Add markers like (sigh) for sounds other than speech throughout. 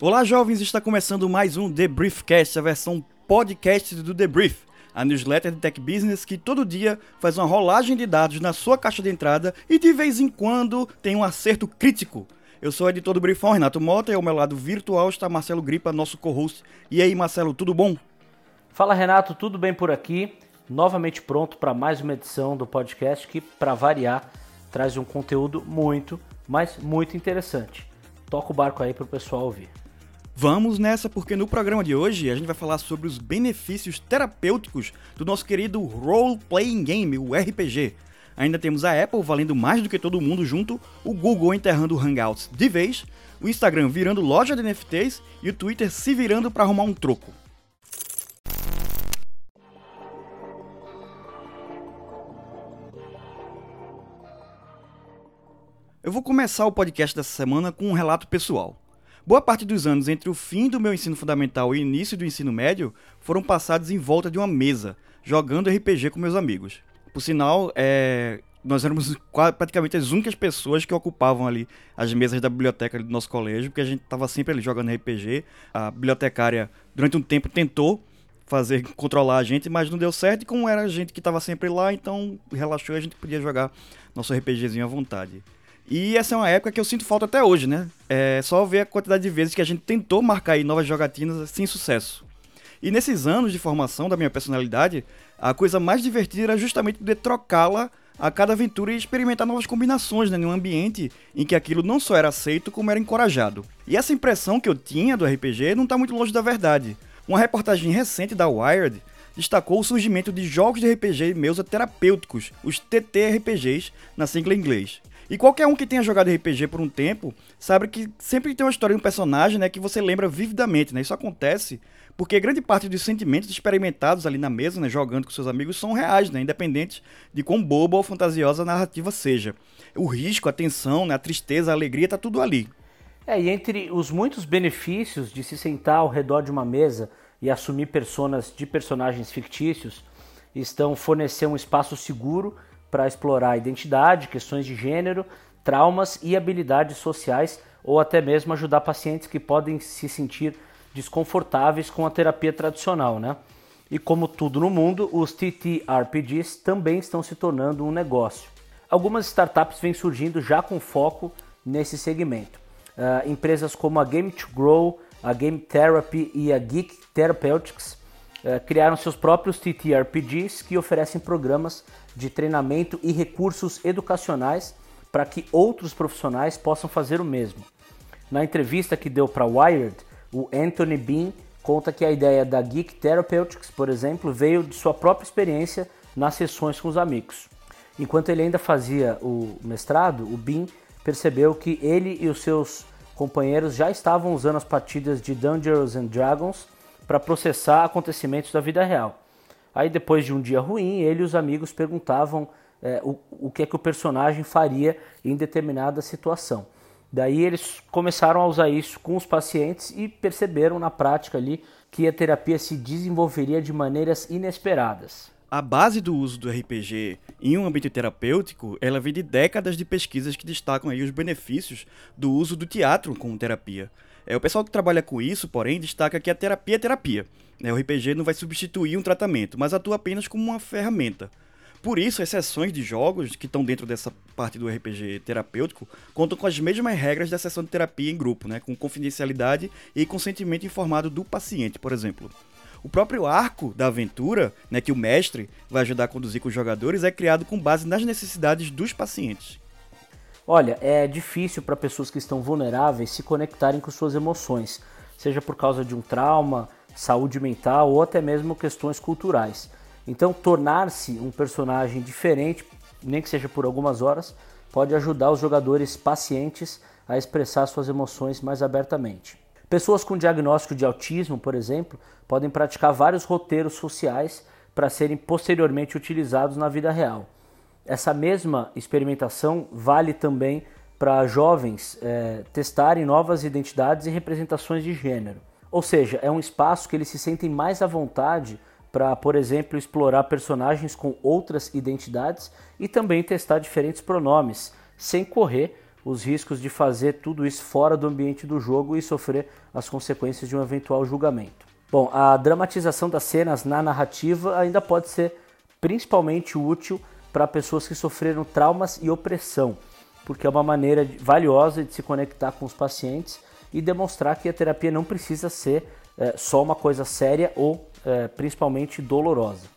Olá, jovens! Está começando mais um The Briefcast, a versão podcast do The Brief, a newsletter de tech business que todo dia faz uma rolagem de dados na sua caixa de entrada e de vez em quando tem um acerto crítico. Eu sou o editor do Briefão, Renato Mota, e ao meu lado virtual está Marcelo Gripa, nosso co-host. E aí, Marcelo, tudo bom? Fala, Renato, tudo bem por aqui? Novamente pronto para mais uma edição do podcast que, para variar, traz um conteúdo muito, mas muito interessante. Toca o barco aí para o pessoal ouvir. Vamos nessa, porque no programa de hoje a gente vai falar sobre os benefícios terapêuticos do nosso querido Role Playing Game, o RPG. Ainda temos a Apple valendo mais do que todo mundo junto, o Google enterrando o Hangouts de vez, o Instagram virando loja de NFTs e o Twitter se virando para arrumar um troco. Eu vou começar o podcast dessa semana com um relato pessoal. Boa parte dos anos entre o fim do meu ensino fundamental e o início do ensino médio foram passados em volta de uma mesa, jogando RPG com meus amigos. Por sinal, é, nós éramos praticamente as únicas pessoas que ocupavam ali as mesas da biblioteca do nosso colégio, porque a gente estava sempre ali jogando RPG. A bibliotecária, durante um tempo, tentou fazer controlar a gente, mas não deu certo. E como era a gente que estava sempre lá, então relaxou e a gente podia jogar nosso RPGzinho à vontade. E essa é uma época que eu sinto falta até hoje, né? É só ver a quantidade de vezes que a gente tentou marcar aí novas jogatinas sem sucesso. E nesses anos de formação da minha personalidade, a coisa mais divertida era justamente poder trocá-la a cada aventura e experimentar novas combinações, né, num ambiente em que aquilo não só era aceito, como era encorajado. E essa impressão que eu tinha do RPG não está muito longe da verdade. Uma reportagem recente da Wired destacou o surgimento de jogos de RPG meusa terapêuticos, os TTRPGs, na sigla em inglês. E qualquer um que tenha jogado RPG por um tempo sabe que sempre tem uma história de um personagem né, que você lembra vividamente. Né? Isso acontece porque grande parte dos sentimentos experimentados ali na mesa, né, jogando com seus amigos, são reais, né, independente de quão boba ou fantasiosa a narrativa seja. O risco, a tensão, né, a tristeza, a alegria, tá tudo ali. É, e entre os muitos benefícios de se sentar ao redor de uma mesa e assumir personas de personagens fictícios, estão fornecer um espaço seguro para explorar identidade, questões de gênero, traumas e habilidades sociais, ou até mesmo ajudar pacientes que podem se sentir desconfortáveis com a terapia tradicional, né? E como tudo no mundo, os TTRPGs também estão se tornando um negócio. Algumas startups vêm surgindo já com foco nesse segmento. Uh, empresas como a Game to Grow, a Game Therapy e a Geek Therapeutics criaram seus próprios TTRPGs que oferecem programas de treinamento e recursos educacionais para que outros profissionais possam fazer o mesmo. Na entrevista que deu para Wired, o Anthony Bean conta que a ideia da Geek Therapeutics, por exemplo, veio de sua própria experiência nas sessões com os amigos. Enquanto ele ainda fazia o mestrado, o Bean percebeu que ele e os seus companheiros já estavam usando as partidas de Dungeons and Dragons para processar acontecimentos da vida real. Aí depois de um dia ruim, ele e os amigos perguntavam é, o, o que é que o personagem faria em determinada situação. Daí eles começaram a usar isso com os pacientes e perceberam na prática ali que a terapia se desenvolveria de maneiras inesperadas. A base do uso do RPG em um ambiente terapêutico, ela vem de décadas de pesquisas que destacam aí os benefícios do uso do teatro como terapia. É, o pessoal que trabalha com isso, porém, destaca que a terapia é terapia. É, o RPG não vai substituir um tratamento, mas atua apenas como uma ferramenta. Por isso, as sessões de jogos que estão dentro dessa parte do RPG terapêutico contam com as mesmas regras da sessão de terapia em grupo, né, com confidencialidade e consentimento informado do paciente, por exemplo. O próprio arco da aventura, né, que o mestre vai ajudar a conduzir com os jogadores, é criado com base nas necessidades dos pacientes. Olha, é difícil para pessoas que estão vulneráveis se conectarem com suas emoções, seja por causa de um trauma, saúde mental ou até mesmo questões culturais. Então, tornar-se um personagem diferente, nem que seja por algumas horas, pode ajudar os jogadores pacientes a expressar suas emoções mais abertamente. Pessoas com diagnóstico de autismo, por exemplo, podem praticar vários roteiros sociais para serem posteriormente utilizados na vida real. Essa mesma experimentação vale também para jovens é, testarem novas identidades e representações de gênero. Ou seja, é um espaço que eles se sentem mais à vontade para, por exemplo, explorar personagens com outras identidades e também testar diferentes pronomes, sem correr os riscos de fazer tudo isso fora do ambiente do jogo e sofrer as consequências de um eventual julgamento. Bom, a dramatização das cenas na narrativa ainda pode ser principalmente útil para pessoas que sofreram traumas e opressão, porque é uma maneira valiosa de se conectar com os pacientes e demonstrar que a terapia não precisa ser é, só uma coisa séria ou é, principalmente dolorosa.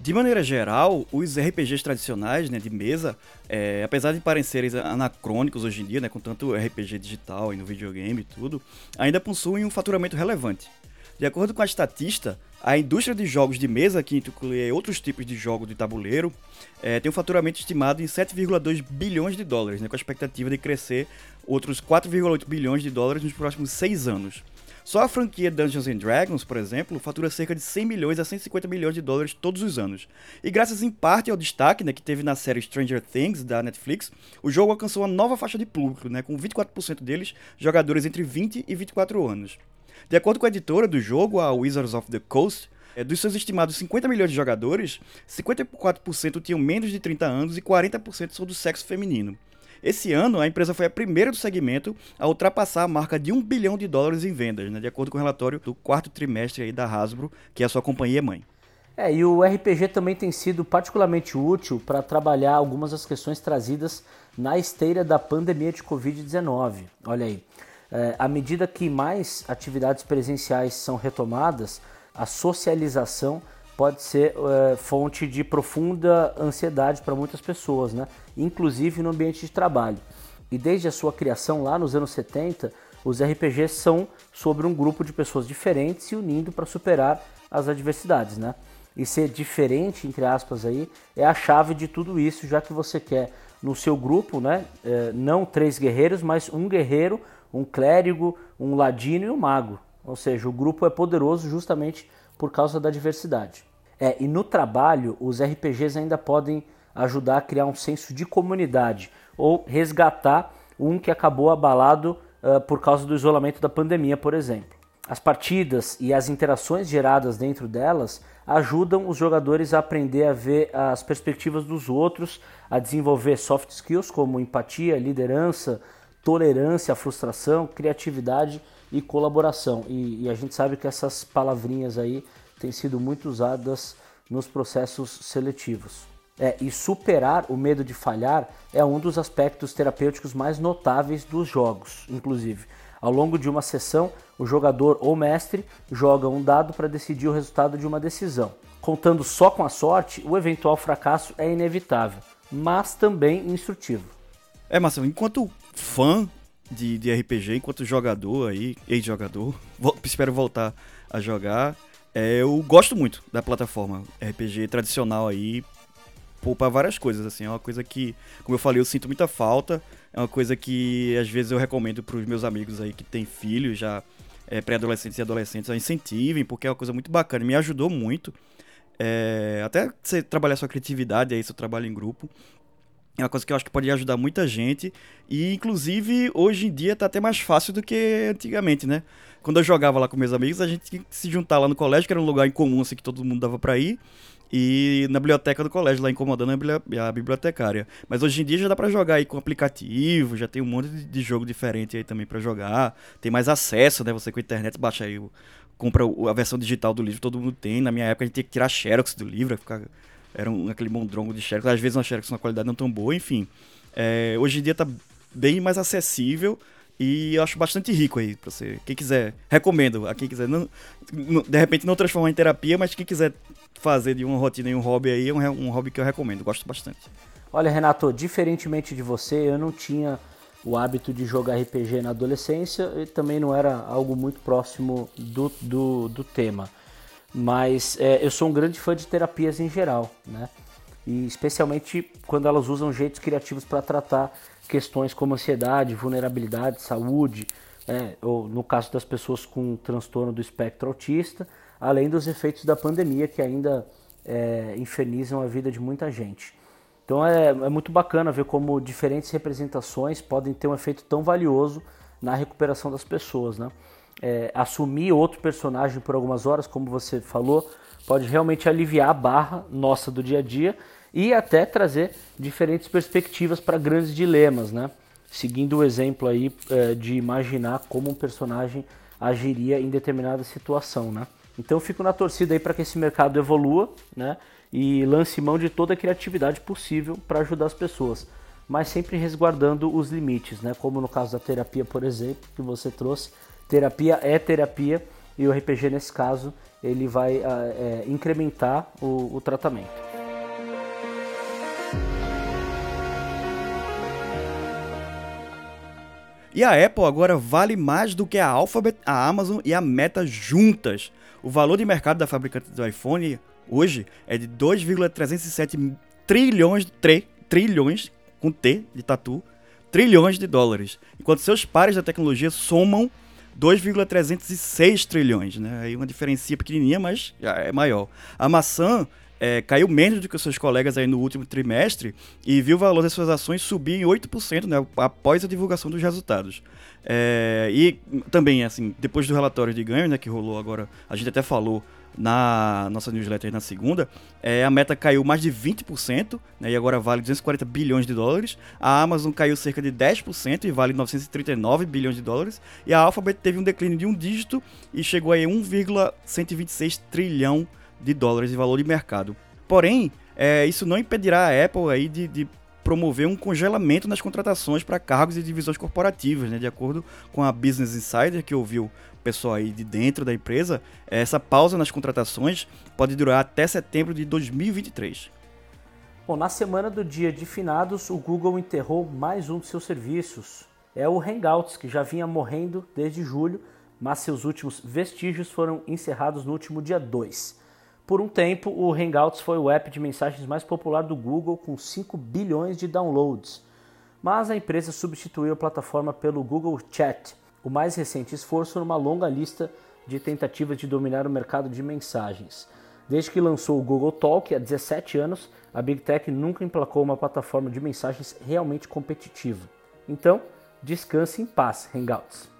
De maneira geral, os RPGs tradicionais né, de mesa, é, apesar de parecerem anacrônicos hoje em dia, né, com tanto RPG digital e no videogame e tudo, ainda possuem um faturamento relevante. De acordo com a estatista, a indústria de jogos de mesa, que inclui outros tipos de jogos de tabuleiro, é, tem um faturamento estimado em 7,2 bilhões de dólares, né, com a expectativa de crescer outros 4,8 bilhões de dólares nos próximos seis anos. Só a franquia Dungeons and Dragons, por exemplo, fatura cerca de 100 milhões a 150 milhões de dólares todos os anos. E graças em parte ao destaque né, que teve na série Stranger Things da Netflix, o jogo alcançou uma nova faixa de público, né, com 24% deles jogadores entre 20 e 24 anos. De acordo com a editora do jogo, a Wizards of the Coast, é, dos seus estimados 50 milhões de jogadores, 54% tinham menos de 30 anos e 40% são do sexo feminino. Esse ano, a empresa foi a primeira do segmento a ultrapassar a marca de um bilhão de dólares em vendas, né, de acordo com o relatório do quarto trimestre da Hasbro, que é a sua companhia mãe. É, e o RPG também tem sido particularmente útil para trabalhar algumas das questões trazidas na esteira da pandemia de Covid-19. Olha aí, é, à medida que mais atividades presenciais são retomadas, a socialização pode ser é, fonte de profunda ansiedade para muitas pessoas, né? inclusive no ambiente de trabalho. E desde a sua criação lá nos anos 70, os RPGs são sobre um grupo de pessoas diferentes se unindo para superar as adversidades, né? E ser diferente, entre aspas, aí, é a chave de tudo isso, já que você quer no seu grupo, né? É, não três guerreiros, mas um guerreiro, um clérigo, um ladino e um mago. Ou seja, o grupo é poderoso justamente por causa da diversidade. É, e no trabalho, os RPGs ainda podem ajudar a criar um senso de comunidade ou resgatar um que acabou abalado uh, por causa do isolamento da pandemia, por exemplo. As partidas e as interações geradas dentro delas ajudam os jogadores a aprender a ver as perspectivas dos outros, a desenvolver soft skills como empatia, liderança, tolerância à frustração, criatividade e colaboração. E, e a gente sabe que essas palavrinhas aí têm sido muito usadas nos processos seletivos. É, e superar o medo de falhar é um dos aspectos terapêuticos mais notáveis dos jogos, inclusive. Ao longo de uma sessão, o jogador ou mestre joga um dado para decidir o resultado de uma decisão. Contando só com a sorte, o eventual fracasso é inevitável, mas também instrutivo. É, Marcelo, enquanto fã de, de RPG, enquanto jogador aí, ex-jogador, (laughs) espero voltar a jogar, é, eu gosto muito da plataforma RPG tradicional aí, para várias coisas, assim, é uma coisa que, como eu falei, eu sinto muita falta, é uma coisa que às vezes eu recomendo para os meus amigos aí que têm filhos já é, pré-adolescentes e adolescentes, incentivem, porque é uma coisa muito bacana, me ajudou muito, é, até você trabalhar sua criatividade aí, seu trabalho em grupo, é uma coisa que eu acho que pode ajudar muita gente. E, inclusive, hoje em dia tá até mais fácil do que antigamente, né? Quando eu jogava lá com meus amigos, a gente tinha que se juntar lá no colégio, que era um lugar em comum, assim, que todo mundo dava pra ir. E na biblioteca do colégio, lá incomodando a bibliotecária. Mas hoje em dia já dá pra jogar aí com aplicativo, já tem um monte de jogo diferente aí também para jogar. Tem mais acesso, né? Você com a internet baixa aí, compra a versão digital do livro, todo mundo tem. Na minha época a gente tinha que tirar xerox do livro, ficar era um, aquele mondrongo de Xerox, às vezes uma Xerox com uma qualidade não tão boa, enfim. É, hoje em dia tá bem mais acessível e eu acho bastante rico aí pra você. Quem quiser, recomendo a quem quiser, não, de repente não transformar em terapia, mas quem quiser fazer de uma rotina e um hobby aí, é um, um hobby que eu recomendo, gosto bastante. Olha, Renato, diferentemente de você, eu não tinha o hábito de jogar RPG na adolescência e também não era algo muito próximo do, do, do tema mas é, eu sou um grande fã de terapias em geral, né? E especialmente quando elas usam jeitos criativos para tratar questões como ansiedade, vulnerabilidade, saúde, né? ou no caso das pessoas com transtorno do espectro autista, além dos efeitos da pandemia que ainda é, infernizam a vida de muita gente. Então é, é muito bacana ver como diferentes representações podem ter um efeito tão valioso na recuperação das pessoas, né? É, assumir outro personagem por algumas horas, como você falou, pode realmente aliviar a barra nossa do dia a dia e até trazer diferentes perspectivas para grandes dilemas, né? Seguindo o exemplo aí é, de imaginar como um personagem agiria em determinada situação, né? Então fico na torcida aí para que esse mercado evolua, né? E lance mão de toda a criatividade possível para ajudar as pessoas, mas sempre resguardando os limites, né? Como no caso da terapia, por exemplo, que você trouxe. Terapia é terapia e o RPG nesse caso ele vai é, incrementar o, o tratamento. E a Apple agora vale mais do que a Alphabet, a Amazon e a Meta juntas. O valor de mercado da fabricante do iPhone hoje é de 2,307 trilhões, 3, trilhões, com T de tatu, trilhões de dólares, enquanto seus pares da tecnologia somam 2,306 trilhões, né? Aí uma diferença pequenininha, mas já é maior. A maçã é, caiu menos do que os seus colegas aí no último trimestre e viu o valor das suas ações subir em 8% né, após a divulgação dos resultados. É, e também, assim, depois do relatório de ganho, né, que rolou agora, a gente até falou na nossa newsletter na segunda, é, a meta caiu mais de 20%, né, e agora vale 240 bilhões de dólares. A Amazon caiu cerca de 10% e vale 939 bilhões de dólares. E a Alphabet teve um declínio de um dígito e chegou a 1,126 trilhão de dólares de valor de mercado. Porém, é, isso não impedirá a Apple aí de, de promover um congelamento nas contratações para cargos e divisões corporativas, né? De acordo com a Business Insider, que ouviu pessoal aí de dentro da empresa, essa pausa nas contratações pode durar até setembro de 2023. Bom, na semana do dia de finados, o Google enterrou mais um de seus serviços. É o Hangouts, que já vinha morrendo desde julho, mas seus últimos vestígios foram encerrados no último dia 2. Por um tempo, o Hangouts foi o app de mensagens mais popular do Google, com 5 bilhões de downloads. Mas a empresa substituiu a plataforma pelo Google Chat, o mais recente esforço numa longa lista de tentativas de dominar o mercado de mensagens. Desde que lançou o Google Talk há 17 anos, a Big Tech nunca emplacou uma plataforma de mensagens realmente competitiva. Então, descanse em paz, Hangouts.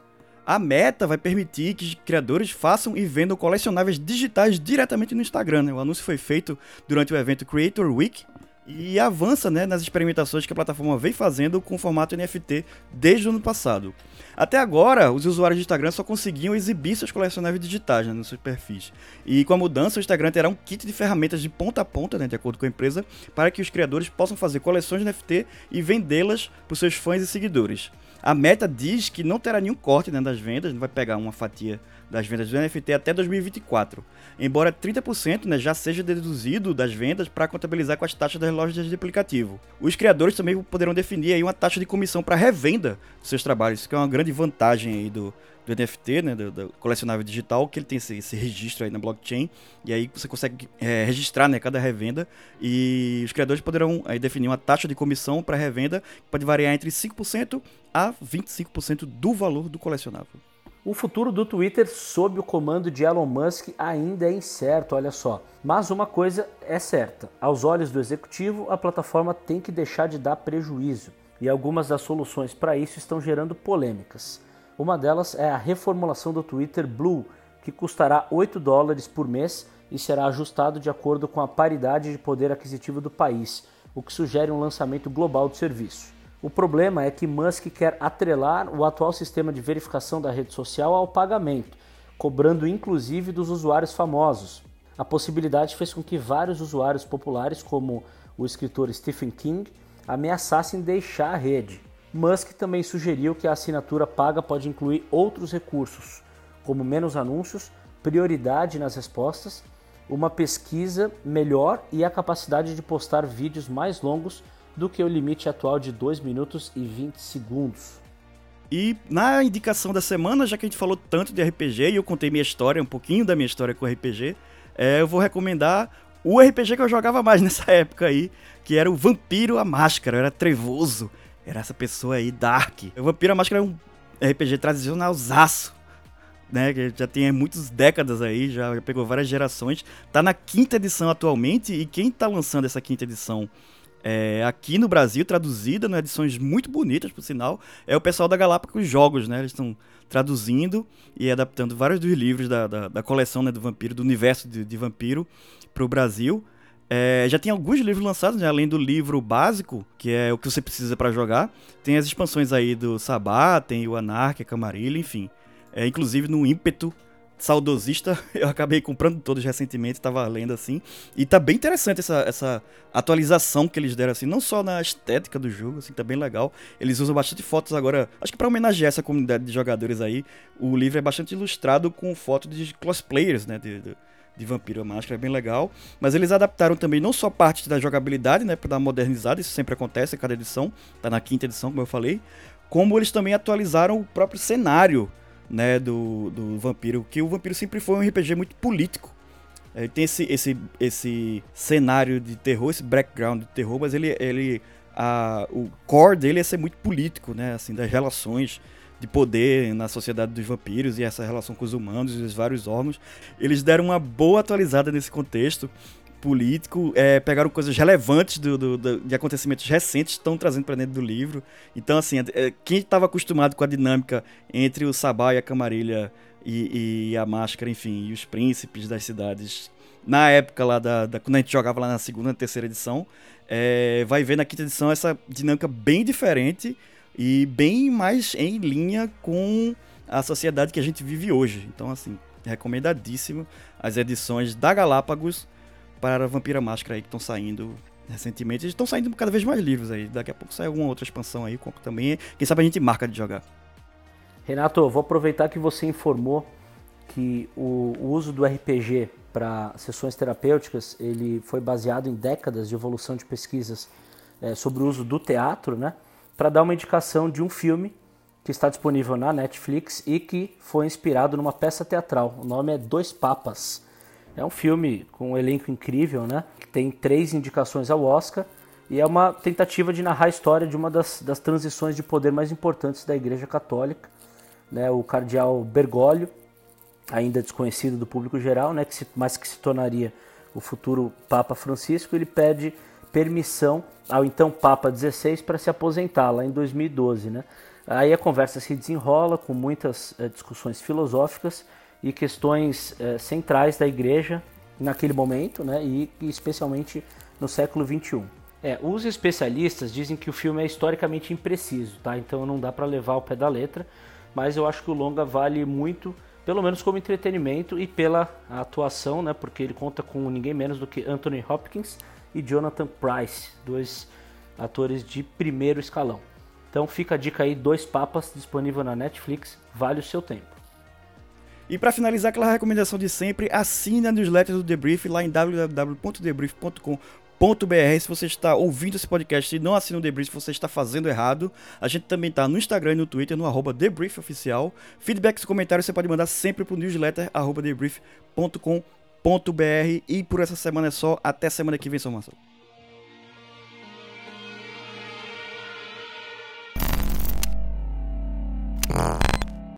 A Meta vai permitir que criadores façam e vendam colecionáveis digitais diretamente no Instagram. Né? O anúncio foi feito durante o evento Creator Week e avança né, nas experimentações que a plataforma vem fazendo com o formato NFT desde o ano passado. Até agora, os usuários do Instagram só conseguiam exibir seus colecionáveis digitais né, nos seus perfis. E com a mudança, o Instagram terá um kit de ferramentas de ponta a ponta, né, de acordo com a empresa, para que os criadores possam fazer coleções de NFT e vendê-las para seus fãs e seguidores. A Meta diz que não terá nenhum corte né, das vendas, não vai pegar uma fatia das vendas do NFT até 2024. Embora 30% né, já seja deduzido das vendas para contabilizar com as taxas das lojas de aplicativo. Os criadores também poderão definir aí uma taxa de comissão para revenda dos seus trabalhos, que é uma grande vantagem aí do, do NFT, né, do, do, colecionável digital, que ele tem esse, esse, registro aí na blockchain, e aí você consegue é, registrar né, cada revenda, e os criadores poderão aí, definir uma taxa de comissão para revenda, que pode variar entre 5% a 25% do valor do colecionável. O futuro do Twitter sob o comando de Elon Musk ainda é incerto, olha só. Mas uma coisa é certa: aos olhos do executivo, a plataforma tem que deixar de dar prejuízo. E algumas das soluções para isso estão gerando polêmicas. Uma delas é a reformulação do Twitter Blue, que custará 8 dólares por mês e será ajustado de acordo com a paridade de poder aquisitivo do país, o que sugere um lançamento global do serviço. O problema é que Musk quer atrelar o atual sistema de verificação da rede social ao pagamento, cobrando inclusive dos usuários famosos. A possibilidade fez com que vários usuários populares, como o escritor Stephen King, ameaçassem deixar a rede. Musk também sugeriu que a assinatura paga pode incluir outros recursos, como menos anúncios, prioridade nas respostas, uma pesquisa melhor e a capacidade de postar vídeos mais longos do que o limite atual de 2 minutos e 20 segundos. E na indicação da semana, já que a gente falou tanto de RPG e eu contei minha história, um pouquinho da minha história com RPG, é, eu vou recomendar o RPG que eu jogava mais (laughs) nessa época aí, que era o Vampiro a Máscara, era trevoso, era essa pessoa aí, Dark. O Vampiro a Máscara é um RPG tradicionalzaço, né, que já tem muitas décadas aí, já, já, pegou várias gerações. Tá na quinta edição atualmente, e quem tá lançando essa quinta edição é, aqui no Brasil, traduzida, né, edições muito bonitas, por sinal, é o pessoal da Galápagos Jogos, né? Eles estão traduzindo e adaptando vários dos livros da, da, da coleção né, do Vampiro, do universo de, de Vampiro, para o Brasil. É, já tem alguns livros lançados, né? além do livro básico, que é o que você precisa para jogar. Tem as expansões aí do Sabá, tem o Anarquia, Camarilha, enfim. É, inclusive no ímpeto saudosista, (laughs) eu acabei comprando todos recentemente, estava lendo assim. E tá bem interessante essa, essa atualização que eles deram, assim, não só na estética do jogo, assim, tá bem legal. Eles usam bastante fotos agora, acho que para homenagear essa comunidade de jogadores aí, o livro é bastante ilustrado com fotos de cosplayers, né, de, de, de Vampiro Máscara, é bem legal. Mas eles adaptaram também não só parte da jogabilidade, né, para dar modernizada, isso sempre acontece em cada edição, tá na quinta edição, como eu falei, como eles também atualizaram o próprio cenário né, do, do Vampiro, que o Vampiro sempre foi um RPG muito político. Ele é, tem esse, esse, esse cenário de terror, esse background de terror, mas ele, ele a, o core dele é ser muito político, né, assim, das relações de poder na sociedade dos vampiros e essa relação com os humanos e os vários órgãos. Eles deram uma boa atualizada nesse contexto político, é, pegaram coisas relevantes do, do, do, de acontecimentos recentes, estão trazendo para dentro do livro. Então, assim, é, quem estava acostumado com a dinâmica entre o Sabá e a Camarilha e, e, a Máscara, enfim, e os príncipes das cidades, na época lá da, da quando a gente jogava lá na segunda e terceira edição, é, vai ver na quinta edição essa dinâmica bem diferente e bem mais em linha com a sociedade que a gente vive hoje. Então, assim, recomendadíssimo as edições da Galápagos para a Vampira Máscara aí que estão saindo recentemente. Eles estão saindo cada vez mais livros aí. Daqui a pouco sai alguma outra expansão aí, também. Quem sabe a gente marca de jogar. Renato, vou aproveitar que você informou que o, o uso do RPG para sessões terapêuticas ele foi baseado em décadas de evolução de pesquisas é, sobre o uso do teatro, né? Para dar uma indicação de um filme que está disponível na Netflix e que foi inspirado numa peça teatral. O nome é Dois Papas. É um filme com um elenco incrível, né? Tem três indicações ao Oscar e é uma tentativa de narrar a história de uma das, das transições de poder mais importantes da Igreja Católica. Né? O cardeal Bergoglio, ainda desconhecido do público geral, né? que se, mas que se tornaria o futuro Papa Francisco, ele pede permissão ao então Papa XVI para se aposentar lá em 2012. Né? Aí a conversa se desenrola com muitas é, discussões filosóficas e questões é, centrais da igreja naquele momento, né, e, especialmente no século 21. É, os especialistas dizem que o filme é historicamente impreciso, tá? Então não dá para levar ao pé da letra, mas eu acho que o longa vale muito, pelo menos como entretenimento e pela atuação, né? Porque ele conta com ninguém menos do que Anthony Hopkins e Jonathan Price, dois atores de primeiro escalão. Então fica a dica aí, Dois Papas, disponível na Netflix, vale o seu tempo. E para finalizar aquela recomendação de sempre, assine a newsletter do Debrief lá em www.debrief.com.br. Se você está ouvindo esse podcast e não assina o Debrief, você está fazendo errado. A gente também está no Instagram e no Twitter, no arroba debriefoficial. Feedbacks e comentários você pode mandar sempre para o newsletter arroba debrief.com.br. E por essa semana é só. Até semana que vem, São Marcelo.